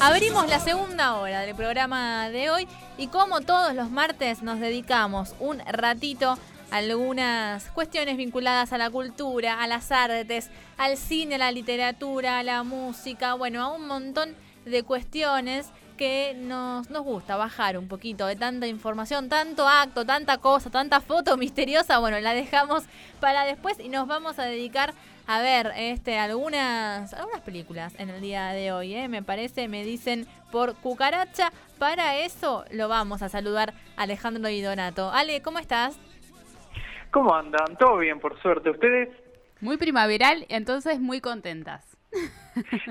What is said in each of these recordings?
Abrimos la segunda hora del programa de hoy y como todos los martes nos dedicamos un ratito a algunas cuestiones vinculadas a la cultura, a las artes, al cine, a la literatura, a la música, bueno, a un montón de cuestiones que nos, nos gusta bajar un poquito de tanta información, tanto acto, tanta cosa, tanta foto misteriosa, bueno, la dejamos para después y nos vamos a dedicar a ver este, algunas, algunas películas en el día de hoy, ¿eh? me parece, me dicen por cucaracha. Para eso lo vamos a saludar Alejandro y Donato. Ale, ¿cómo estás? ¿Cómo andan? ¿Todo bien, por suerte? ¿Ustedes? Muy primaveral, entonces muy contentas.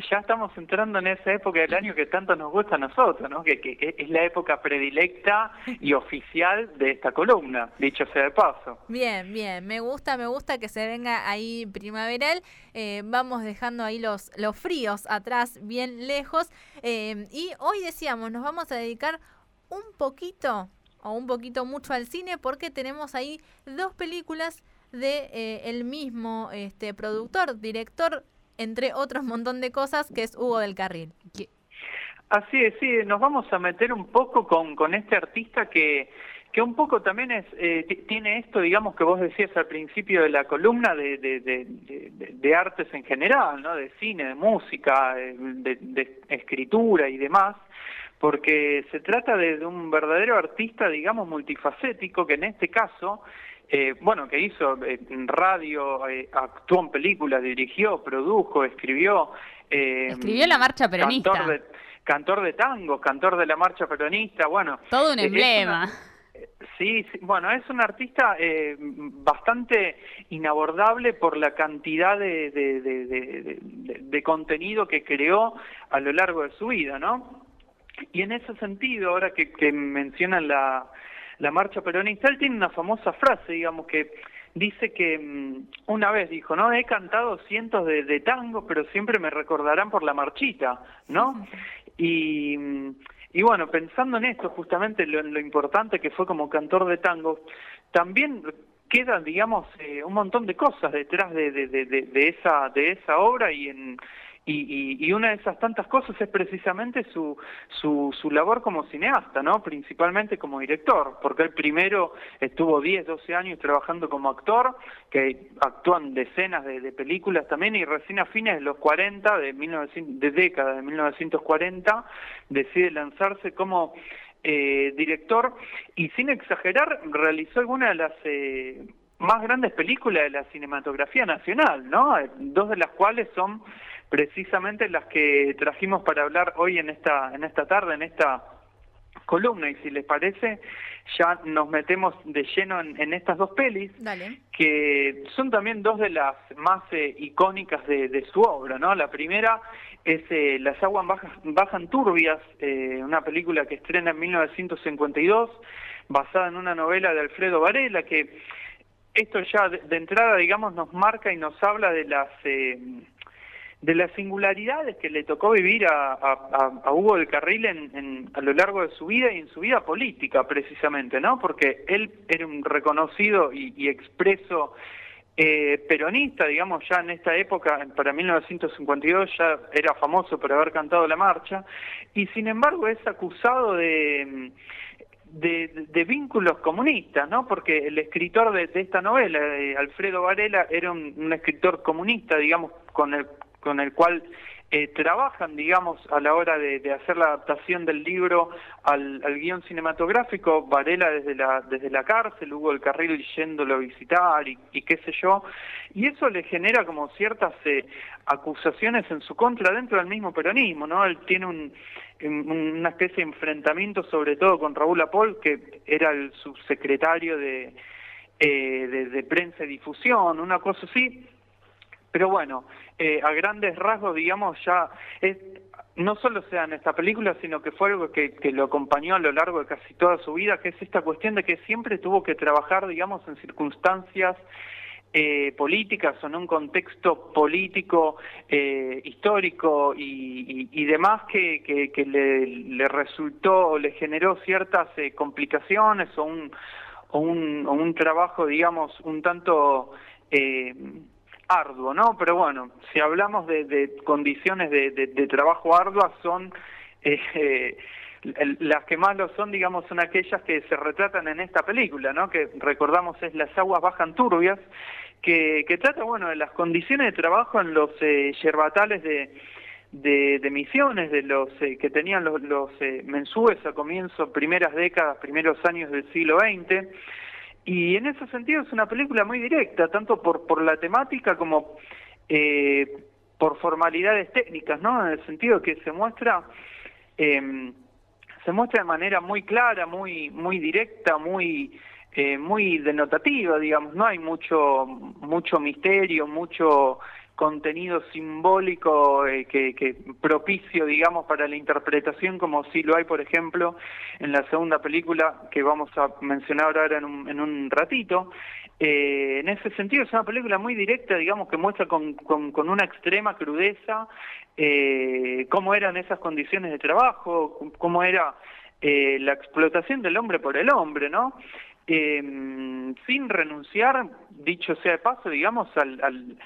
Ya estamos entrando en esa época del año que tanto nos gusta a nosotros, ¿no? Que, que, es la época predilecta y oficial de esta columna, dicho sea de paso. Bien, bien, me gusta, me gusta que se venga ahí primaveral. Eh, vamos dejando ahí los, fríos atrás, bien lejos. Eh, y hoy decíamos, nos vamos a dedicar un poquito o un poquito mucho al cine porque tenemos ahí dos películas de eh, el mismo este productor, director entre otros montón de cosas, que es Hugo del Carril. Así es, sí, nos vamos a meter un poco con, con este artista que, que un poco también es eh, tiene esto, digamos, que vos decías al principio de la columna de, de, de, de artes en general, ¿no? De cine, de música, de, escritura y demás, porque se trata de, un verdadero artista, digamos, multifacético, que en este caso eh, bueno, que hizo eh, radio, eh, actuó en películas, dirigió, produjo, escribió. Eh, escribió la marcha peronista. Cantor de, cantor de tango, cantor de la marcha peronista, bueno. Todo un emblema. sí, bueno, es un artista bastante inabordable por la cantidad de, de, contenido que creó a lo largo de su vida, ¿no? Y en ese sentido, ahora que, que mencionan la, la marcha peronista, él tiene una famosa frase, digamos, que dice que mm, una vez dijo, ¿no? He cantado cientos de, de tangos, pero siempre me recordarán por la marchita, ¿no? Y, y bueno, pensando en esto, justamente lo, lo importante que fue como cantor de tango, también quedan, digamos, eh, un montón de cosas detrás de, de, de, de, esa, de esa obra y en y, y, una de esas tantas cosas es precisamente su, su, su labor como cineasta, ¿no? Principalmente como director, porque él primero estuvo 10, 12 años trabajando como actor, que actúan decenas de, películas también, y recién a fines de los 40, de, 1900, de década de 1940, decide lanzarse como eh, director y sin exagerar realizó algunas de las... Eh, más grandes películas de la cinematografía nacional, ¿no? Dos de las cuales son precisamente las que trajimos para hablar hoy en esta, en esta tarde, en esta columna. Y si les parece, ya nos metemos de lleno en, estas dos pelis, que son también dos de las más eh, icónicas de, su obra, ¿no? La primera es eh, Las aguas bajan, turbias, eh, una película que estrena en 1952, basada en una novela de Alfredo Varela, que esto ya de, de entrada, digamos, nos marca y nos habla de las de las singularidades que le tocó vivir a, Hugo del Carril en, a lo largo de su vida y en su vida política precisamente, ¿no? Porque él era un reconocido y, expreso eh, peronista, digamos, ya en esta época, para 1952 ya era famoso por haber cantado la marcha, y sin embargo es acusado de... De, vínculos comunistas, ¿no? Porque el escritor de, esta novela, Alfredo Varela, era un, un, escritor comunista, digamos, con el con el cual eh, trabajan, digamos, a la hora de, hacer la adaptación del libro al, guion cinematográfico, Varela desde la, desde la cárcel, Hugo el Carril yéndolo a visitar y, qué sé yo, y eso le genera como ciertas eh, acusaciones en su contra dentro del mismo peronismo, ¿no? Él tiene un, una especie de enfrentamiento sobre todo con Raúl Apol, que era el subsecretario de, eh, de, de prensa y difusión, una cosa así, pero bueno, eh, a grandes rasgos, digamos, ya es, no solo sea en esta película, sino que fue algo que, lo acompañó a lo largo de casi toda su vida, que es esta cuestión de que siempre tuvo que trabajar, digamos, en circunstancias eh, políticas o en un contexto político, eh, histórico y, demás que, le, resultó o le generó ciertas eh, complicaciones o un, o un trabajo, digamos, un tanto... Eh, arduo, ¿no? Pero bueno, si hablamos de, condiciones de, trabajo arduas, son eh, las que más lo son, digamos, son aquellas que se retratan en esta película, ¿no? Que recordamos es Las aguas bajan turbias, que, que trata, bueno, de las condiciones de trabajo en los eh, yerbatales de, de, misiones, de los eh, que tenían los, los eh, mensúes a comienzo, primeras décadas, primeros años del siglo XX. Y en ese sentido es una película muy directa, tanto por, por la temática como eh, por formalidades técnicas, ¿no? En el sentido que se muestra eh, se muestra de manera muy clara, muy muy directa, muy eh, muy denotativa, digamos. No hay mucho mucho misterio, mucho contenido simbólico eh, que, que, propicio, digamos, para la interpretación, como si lo hay, por ejemplo, en la segunda película que vamos a mencionar ahora en un, en un ratito. Eh, en ese sentido es una película muy directa, digamos, que muestra con, con, con una extrema crudeza eh, cómo eran esas condiciones de trabajo, cómo era eh, la explotación del hombre por el hombre, ¿no? Sin renunciar, dicho sea de paso, digamos, al, al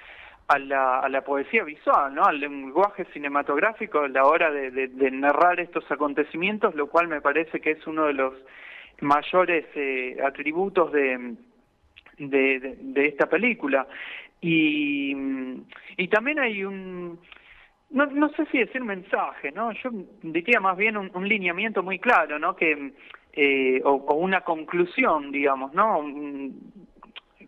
a la, a la poesía visual, ¿no? al lenguaje cinematográfico a la hora de, narrar estos acontecimientos, lo cual me parece que es uno de los mayores eh, atributos de, de, esta película. Y, y también hay un, no, no sé si decir mensaje, ¿no? Yo diría más bien un, lineamiento muy claro, ¿no? Que, eh, o, o, una conclusión, digamos, ¿no?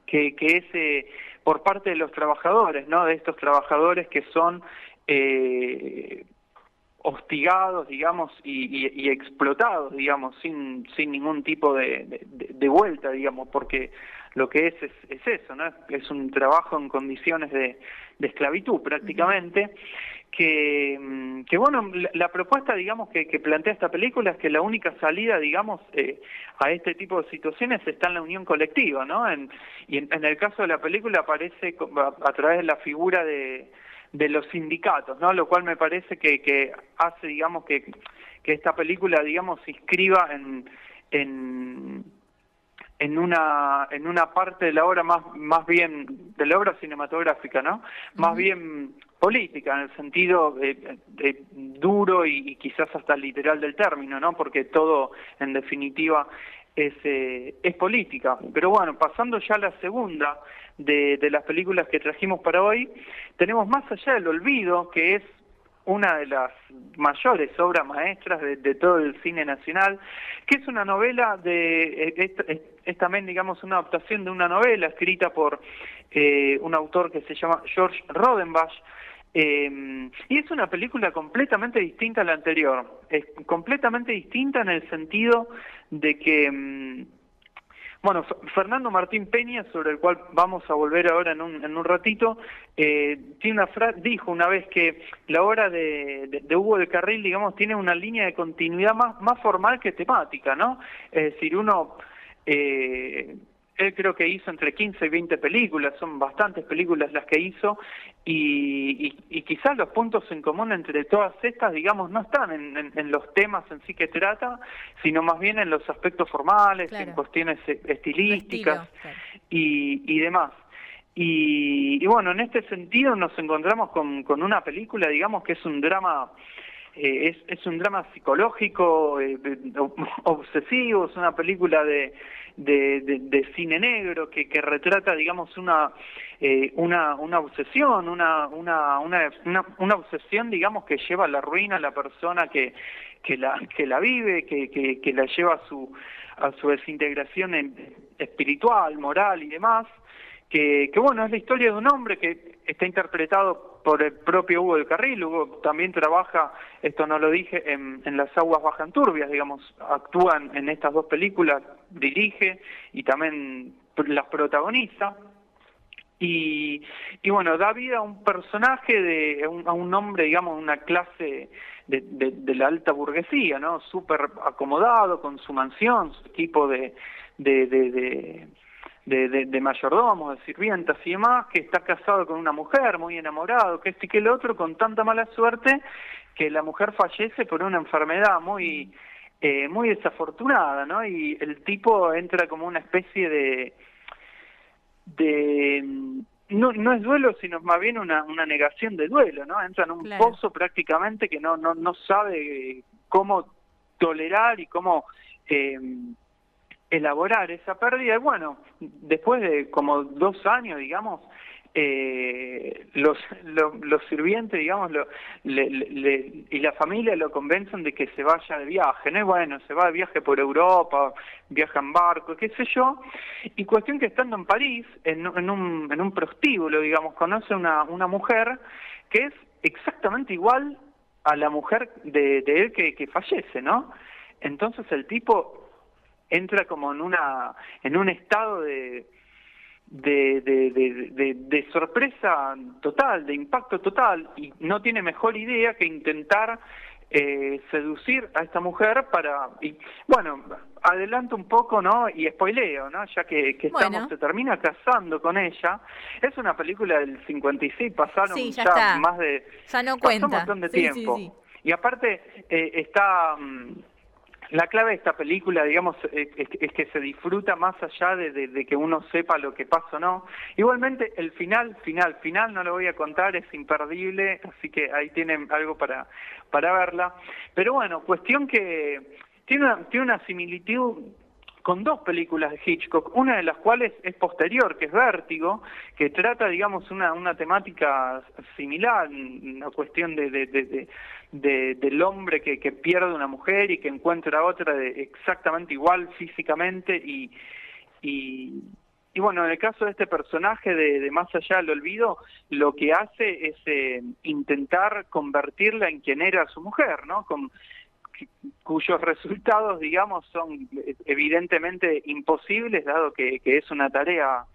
Que, que es... Eh, por parte de los trabajadores, ¿no? De estos trabajadores que son eh, hostigados, digamos, y, y, explotados, digamos, sin, sin ningún tipo de, de, vuelta, digamos, porque lo que es, es, es eso, ¿no? Es un trabajo en condiciones de, de esclavitud prácticamente, que bueno, la, la, propuesta, digamos, que, que plantea esta película es que la única salida, digamos, eh, a este tipo de situaciones está en la unión colectiva, ¿no? En, y en, en, el caso de la película aparece a, a través de la figura de, de los sindicatos, ¿no? Lo cual me parece que, que hace, digamos, que, que esta película, digamos, se inscriba en, en en una en una parte de la obra más más bien de la obra cinematográfica no más uh -huh. bien política en el sentido de duro y, quizás hasta literal del término no porque todo en definitiva es eh, es política. Pero bueno pasando ya a la segunda de, de las películas que trajimos para hoy tenemos más allá del olvido que es una de las mayores obras maestras de, todo el cine nacional, que es una novela de, es, es, es también digamos una adaptación de una novela escrita por eh, un autor que se llama George Rodenbach, eh, y es una película completamente distinta a la anterior, es completamente distinta en el sentido de que... Eh, bueno, Fernando Martín Peña, sobre el cual vamos a volver ahora en un, en un ratito, eh, tiene una frase, dijo una vez que la obra de, de, de, Hugo de Carril, digamos, tiene una línea de continuidad más, más formal que temática, ¿no? Es decir, uno... Eh, él creo que hizo entre 15 y 20 películas, son bastantes películas las que hizo, y, y, y quizás los puntos en común entre todas estas, digamos, no están en, en, en, los temas en sí que trata, sino más bien en los aspectos formales, claro. en cuestiones estilísticas estilo, claro. y, y demás. Y, y, bueno, en este sentido nos encontramos con, con una película, digamos, que es un drama eh, es, es un drama psicológico eh, obsesivo, es una película de, de, cine negro que, que, retrata, digamos, una, eh, una, una obsesión, una, una, una, una, obsesión, digamos, que lleva a la ruina a la persona que, que, la, que la vive, que, que, que la lleva a su, a su desintegración espiritual, moral y demás. Que, que bueno, es la historia de un hombre que está interpretado por el propio Hugo del Carril, Hugo también trabaja, esto no lo dije, en, Las aguas bajan turbias, digamos, actúan en estas dos películas, dirige y también las protagoniza. Y, y bueno, da vida a un personaje, de, a, un, hombre, digamos, una clase de la alta burguesía, ¿no? Súper acomodado, con su mansión, su equipo de, de, de, de de, de, mayordomos, de sirvientas y demás, que está casado con una mujer, muy enamorado, que este y que el otro, con tanta mala suerte que la mujer fallece por una enfermedad muy eh, muy desafortunada, ¿no? Y el tipo entra como una especie de de no, no es duelo, sino más bien una, una negación de duelo, ¿no? Entra en un claro. pozo prácticamente que no, no, no sabe cómo tolerar y cómo eh, elaborar esa pérdida. Y bueno, después de como dos años, digamos, eh, los, los, sirvientes, digamos, lo, y la familia lo convencen de que se vaya de viaje, ¿no? bueno, se va de viaje por Europa, viaja en barco, qué sé yo, y cuestión que estando en París, en, un, en un prostíbulo, digamos, conoce una, una mujer que es exactamente igual a la mujer de, él que fallece, ¿no? Entonces el tipo entra como en una en un estado de de, de, de, sorpresa total, de impacto total, y no tiene mejor idea que intentar eh, seducir a esta mujer para... Y, bueno, adelanto un poco, ¿no? Y spoileo, ¿no? Ya que, que estamos, se termina casando con ella. Es una película del 56, pasaron ya, más de... Ya no cuenta. un montón de tiempo. y aparte eh, está... Mm, la clave de esta película, digamos, es, que se disfruta más allá de, que uno sepa lo que pasa o no. Igualmente, el final, final, final, no lo voy a contar, es imperdible, así que ahí tienen algo para, para verla. Pero bueno, cuestión que tiene una, tiene una similitud con dos películas de Hitchcock, una de las cuales es posterior, que es Vértigo, que trata, digamos, una, una temática similar, una cuestión de, de, de, del hombre que, que, pierde una mujer y que encuentra otra de exactamente igual físicamente y, y, y bueno, en el caso de este personaje de, Más allá del olvido, lo que hace es eh, intentar convertirla en quien era su mujer, ¿no? Con, cuyos resultados, digamos, son evidentemente imposibles, dado que, es una tarea,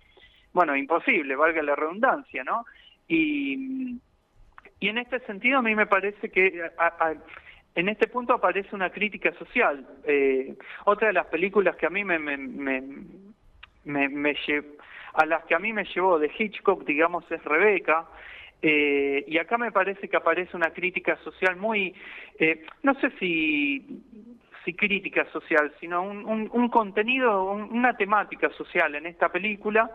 bueno, imposible, valga la redundancia, ¿no? Y, y en este sentido a mí me parece que en este punto aparece una crítica social. Eh, otra de las películas que a mí me, me, me, me, a las que a mí me llevó de Hitchcock, digamos, es Rebeca, eh, y acá me parece que aparece una crítica social muy, eh, no sé si, si crítica social, sino un, un, contenido, una temática social en esta película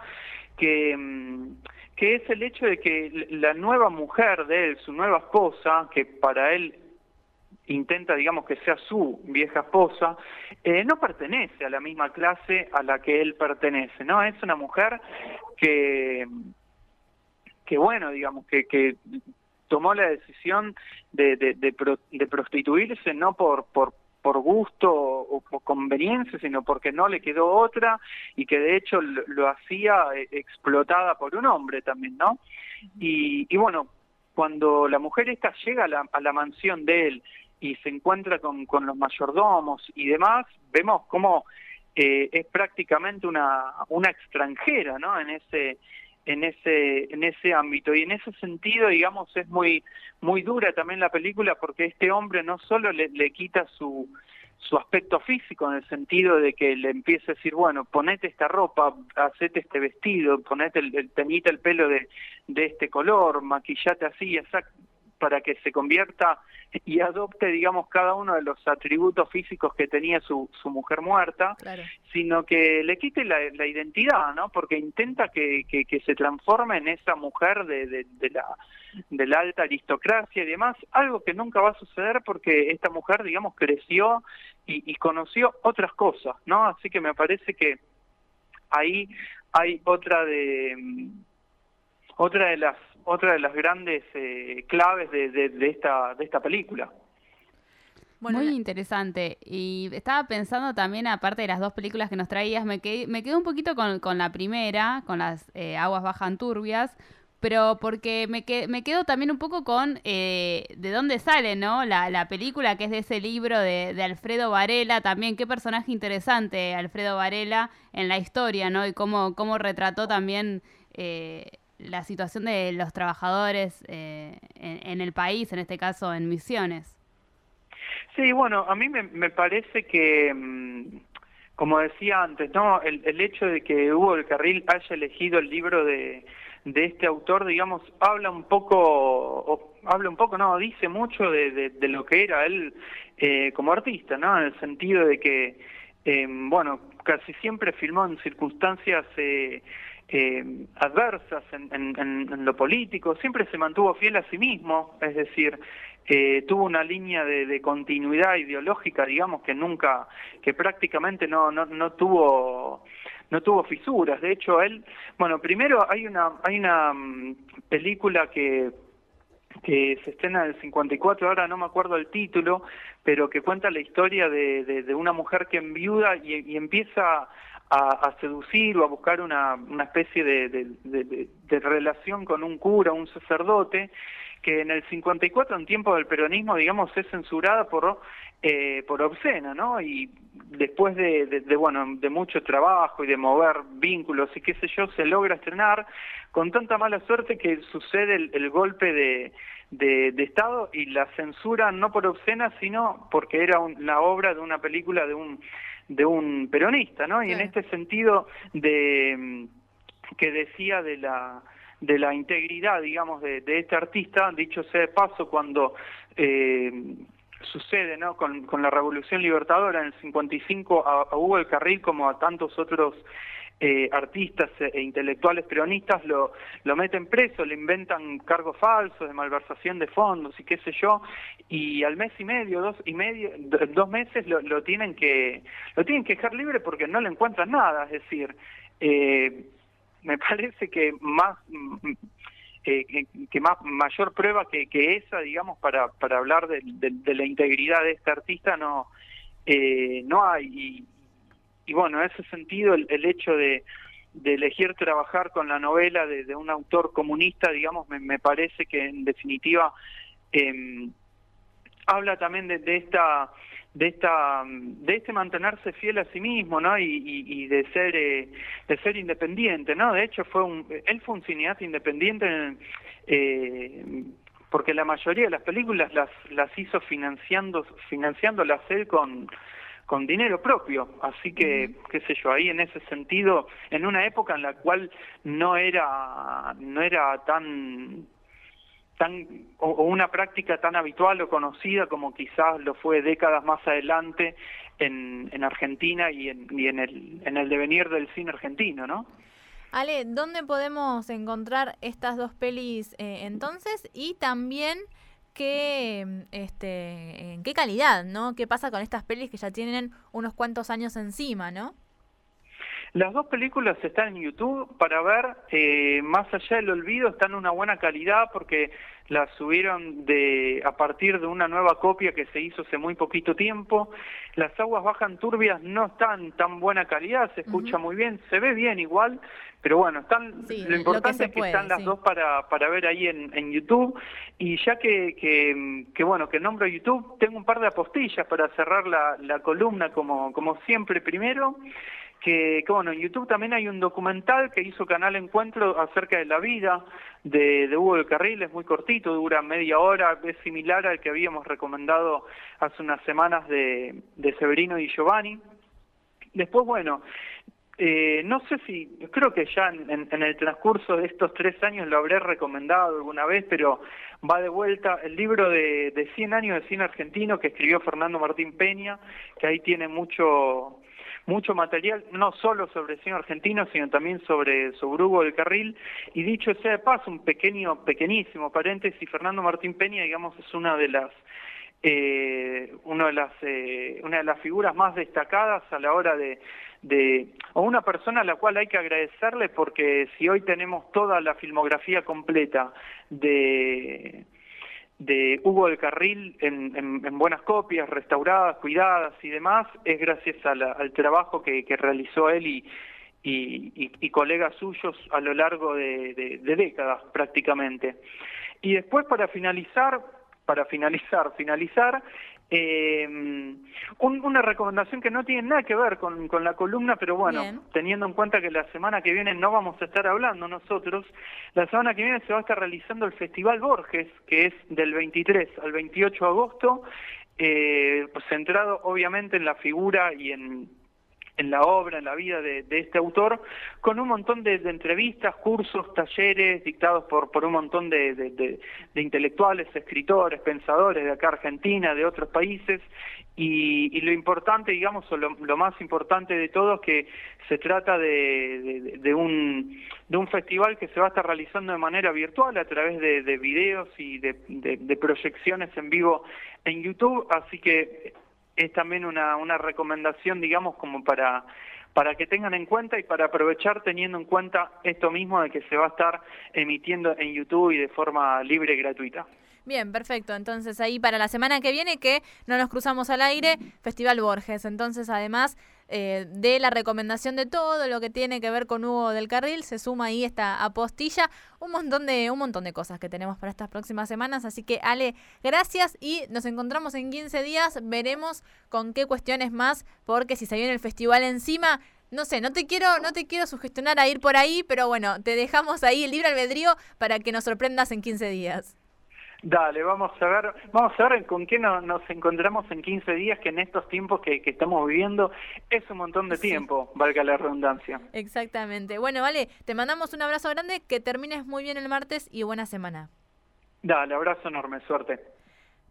que, mm, que es el hecho de que la nueva mujer de él, su nueva esposa, que para él intenta, digamos, que sea su vieja esposa, eh, no pertenece a la misma clase a la que él pertenece, ¿no? Es una mujer que que bueno, digamos, que, que tomó la decisión de, de, de, prostituirse no por, por, por gusto o por conveniencia, sino porque no le quedó otra y que de hecho lo, hacía eh, explotada por un hombre también, ¿no? Y, y bueno, cuando la mujer esta llega a la, a la mansión de él y se encuentra con, con los mayordomos y demás, vemos cómo eh, es prácticamente una, una extranjera, ¿no? En ese en ese en ese ámbito. Y en ese sentido digamos es muy muy dura también la película porque este hombre no solo le, le quita su su aspecto físico en el sentido de que le empieza a decir bueno ponete esta ropa hacete este vestido ponete el, el el pelo de de este color maquillate así exacto para que se convierta y adopte, digamos, cada uno de los atributos físicos que tenía su, su mujer muerta, sino que le quite la, la, identidad, ¿no? Porque intenta que, que, se transforme en esa mujer de, de, la, de la alta aristocracia y demás, algo que nunca va a suceder porque esta mujer, digamos, creció y, y conoció otras cosas, ¿no? Así que me parece que ahí hay otra de otra de las otra de las grandes eh, claves de, de, esta, de esta película. Muy interesante. Y estaba pensando también, aparte de las dos películas que nos traías, me quedé, me quedé un poquito con, con la primera, con las eh, aguas bajan turbias, pero porque me, me quedo también un poco con eh, de dónde sale, ¿no? La, la, película que es de ese libro de, de, Alfredo Varela, también qué personaje interesante Alfredo Varela en la historia, ¿no? Y cómo, cómo retrató también eh, la situación de los trabajadores eh, en, el país, en este caso en Misiones. Sí, bueno, a mí me, parece que, mm, como decía antes, no, el, el, hecho de que Hugo del Carril haya elegido el libro de, de este autor, digamos, habla un poco, o, habla un poco, no, dice mucho de, de, lo que era él eh, como artista, ¿no? En el sentido de que, eh, bueno, casi siempre filmó en circunstancias eh, adversas en, lo político, siempre se mantuvo fiel a sí mismo, es decir, eh, tuvo una línea de, continuidad ideológica, digamos, que nunca, que prácticamente no, no, no tuvo no tuvo fisuras. De hecho, él, bueno, primero hay una hay una mm, película que que se estrena en el 54, ahora no me acuerdo el título, pero que cuenta la historia de, de, una mujer que enviuda y, y empieza a, seducir o a buscar una, una especie de, de, relación con un cura, un sacerdote, que en el 54, en tiempo del peronismo, digamos, es censurada por, eh, por obscena, ¿no? Y después de, de, bueno, de mucho trabajo y de mover vínculos y qué sé yo, se logra estrenar con tanta mala suerte que sucede el, golpe de, de, Estado y la censura no por obscena, sino porque era la obra de una película de un de un peronista, ¿no? Y en este sentido de que decía de la de la integridad, digamos, de, este artista, dicho sea de paso, cuando eh, sucede, ¿no? Con, con, la Revolución Libertadora en el 55 a, a Hugo el Carril como a tantos otros eh, artistas e intelectuales peronistas lo, lo meten preso, le inventan cargos falsos de malversación de fondos y qué sé yo, y al mes y medio, dos y medio, dos meses lo, lo tienen que lo tienen que dejar libre porque no le encuentran nada, es decir, eh, me parece que más eh, que, más mayor prueba que, que esa, digamos, para, para hablar de, de, la integridad de este artista no eh, no hay. Y, bueno, en ese sentido el, hecho de, elegir trabajar con la novela de, un autor comunista, digamos, me, parece que en definitiva em, habla también de, esta de esta de este mantenerse fiel a sí mismo no y, de ser eh, de ser independiente no de hecho fue un él fue un cineasta independiente eh, porque la mayoría de las películas las las hizo financiando financiándolas él con con dinero propio, así que, qué sé yo, ahí en ese sentido, en una época en la cual no era, no era tan tan o, una práctica tan habitual o conocida como quizás lo fue décadas más adelante en, en Argentina y, en, y en, el, en el devenir del cine argentino, ¿no? Ale, ¿dónde podemos encontrar estas dos pelis eh, entonces? Y también qué, este, qué calidad, ¿no? ¿Qué pasa con estas pelis que ya tienen unos cuantos años encima, ¿no? Las dos películas están en YouTube para ver, eh, más allá del olvido, están en una buena calidad porque las subieron de a partir de una nueva copia que se hizo hace muy poquito tiempo. Las aguas bajan turbias no están tan buena calidad, se escucha muy bien, se ve bien igual, pero bueno, están lo importante es que están las dos para, para ver ahí en, en YouTube. Y ya que, que, que, bueno, que nombro YouTube, tengo un par de apostillas para cerrar la, la columna como, como siempre primero que, bueno, en YouTube también hay un documental que hizo Canal Encuentro acerca de la vida de, de, Hugo del Carril, es muy cortito, dura media hora, es similar al que habíamos recomendado hace unas semanas de, de Severino y Giovanni. Después, bueno, eh, no sé si, creo que ya en, en, el transcurso de estos tres años lo habré recomendado alguna vez, pero va de vuelta el libro de, de 100 años de cine argentino que escribió Fernando Martín Peña, que ahí tiene mucho mucho material, no solo sobre el cine argentino, sino también sobre, Hugo del Carril. Y dicho sea de paso, un pequeño, pequeñísimo paréntesis, Fernando Martín Peña, digamos, es una de las eh, una de las eh, una de las figuras más destacadas a la hora de, de o una persona a la cual hay que agradecerle porque si hoy tenemos toda la filmografía completa de de Hugo del Carril en, en, buenas copias, restauradas, cuidadas y demás, es gracias al trabajo que, realizó él y, y, colegas suyos a lo largo de, décadas prácticamente. Y después para finalizar, para finalizar, finalizar, eh, una recomendación que no tiene nada que ver con, con la columna, pero bueno, teniendo en cuenta que la semana que viene no vamos a estar hablando nosotros, la semana que viene se va a estar realizando el Festival Borges, que es del 23 al 28 de agosto, eh, centrado obviamente en la figura y en en la obra, en la vida de, este autor, con un montón de, entrevistas, cursos, talleres dictados por, por un montón de, intelectuales, escritores, pensadores de acá Argentina, de otros países, y, lo importante, digamos, o lo, más importante de todo es que se trata de, de, un, de un festival que se va a estar realizando de manera virtual a través de, de videos y de, proyecciones en vivo en YouTube, así que es también una, una recomendación, digamos, como para para que tengan en cuenta y para aprovechar teniendo en cuenta esto mismo de que se va a estar emitiendo en YouTube y de forma libre y gratuita. Bien, perfecto. Entonces ahí para la semana que viene que no nos cruzamos al aire, Festival Borges. Entonces además eh, de la recomendación de todo lo que tiene que ver con Hugo del Carril, se suma ahí esta apostilla, un montón de un montón de cosas que tenemos para estas próximas semanas, así que Ale, gracias y nos encontramos en 15 días, veremos con qué cuestiones más, porque si se viene el festival encima, no sé, no te quiero, no te quiero sugestionar a ir por ahí, pero bueno, te dejamos ahí el libre albedrío para que nos sorprendas en 15 días. Dale, vamos a ver, vamos a ver con qué nos encontramos en 15 días, que en estos tiempos que, estamos viviendo es un montón de tiempo, valga la redundancia. Exactamente. Bueno, vale, te mandamos un abrazo grande, que termines muy bien el martes y buena semana. Dale, abrazo enorme, suerte.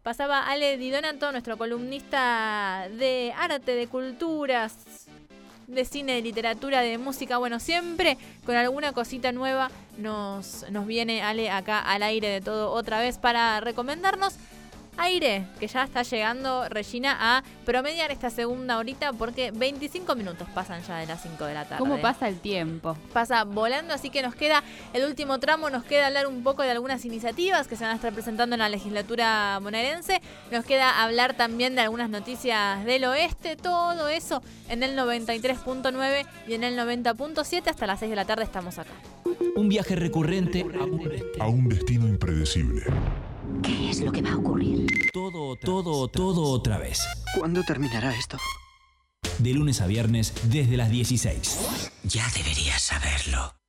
Pasaba Ale Di Donato, nuestro columnista de arte, de culturas, de cine, de literatura, de música, bueno, siempre con alguna cosita nueva nos, nos viene Ale acá al aire de todo otra vez para recomendarnos aire, que ya está llegando Regina a promediar esta segunda horita porque 25 minutos pasan ya de las 5 de la tarde. ¿Cómo pasa el tiempo? Pasa volando, así que nos queda el último tramo, nos queda hablar un poco de algunas iniciativas que se van a estar presentando en la legislatura bonaerense, nos queda hablar también de algunas noticias del oeste, todo eso en el 93.9 y en el 90.7 hasta las 6 de la tarde estamos acá. Un viaje recurrente a un destino impredecible. ¿Qué es lo que va a ocurrir? Todo, todo, todo otra vez. ¿Cuándo terminará esto? De lunes a viernes desde las 16. Ya deberías saberlo.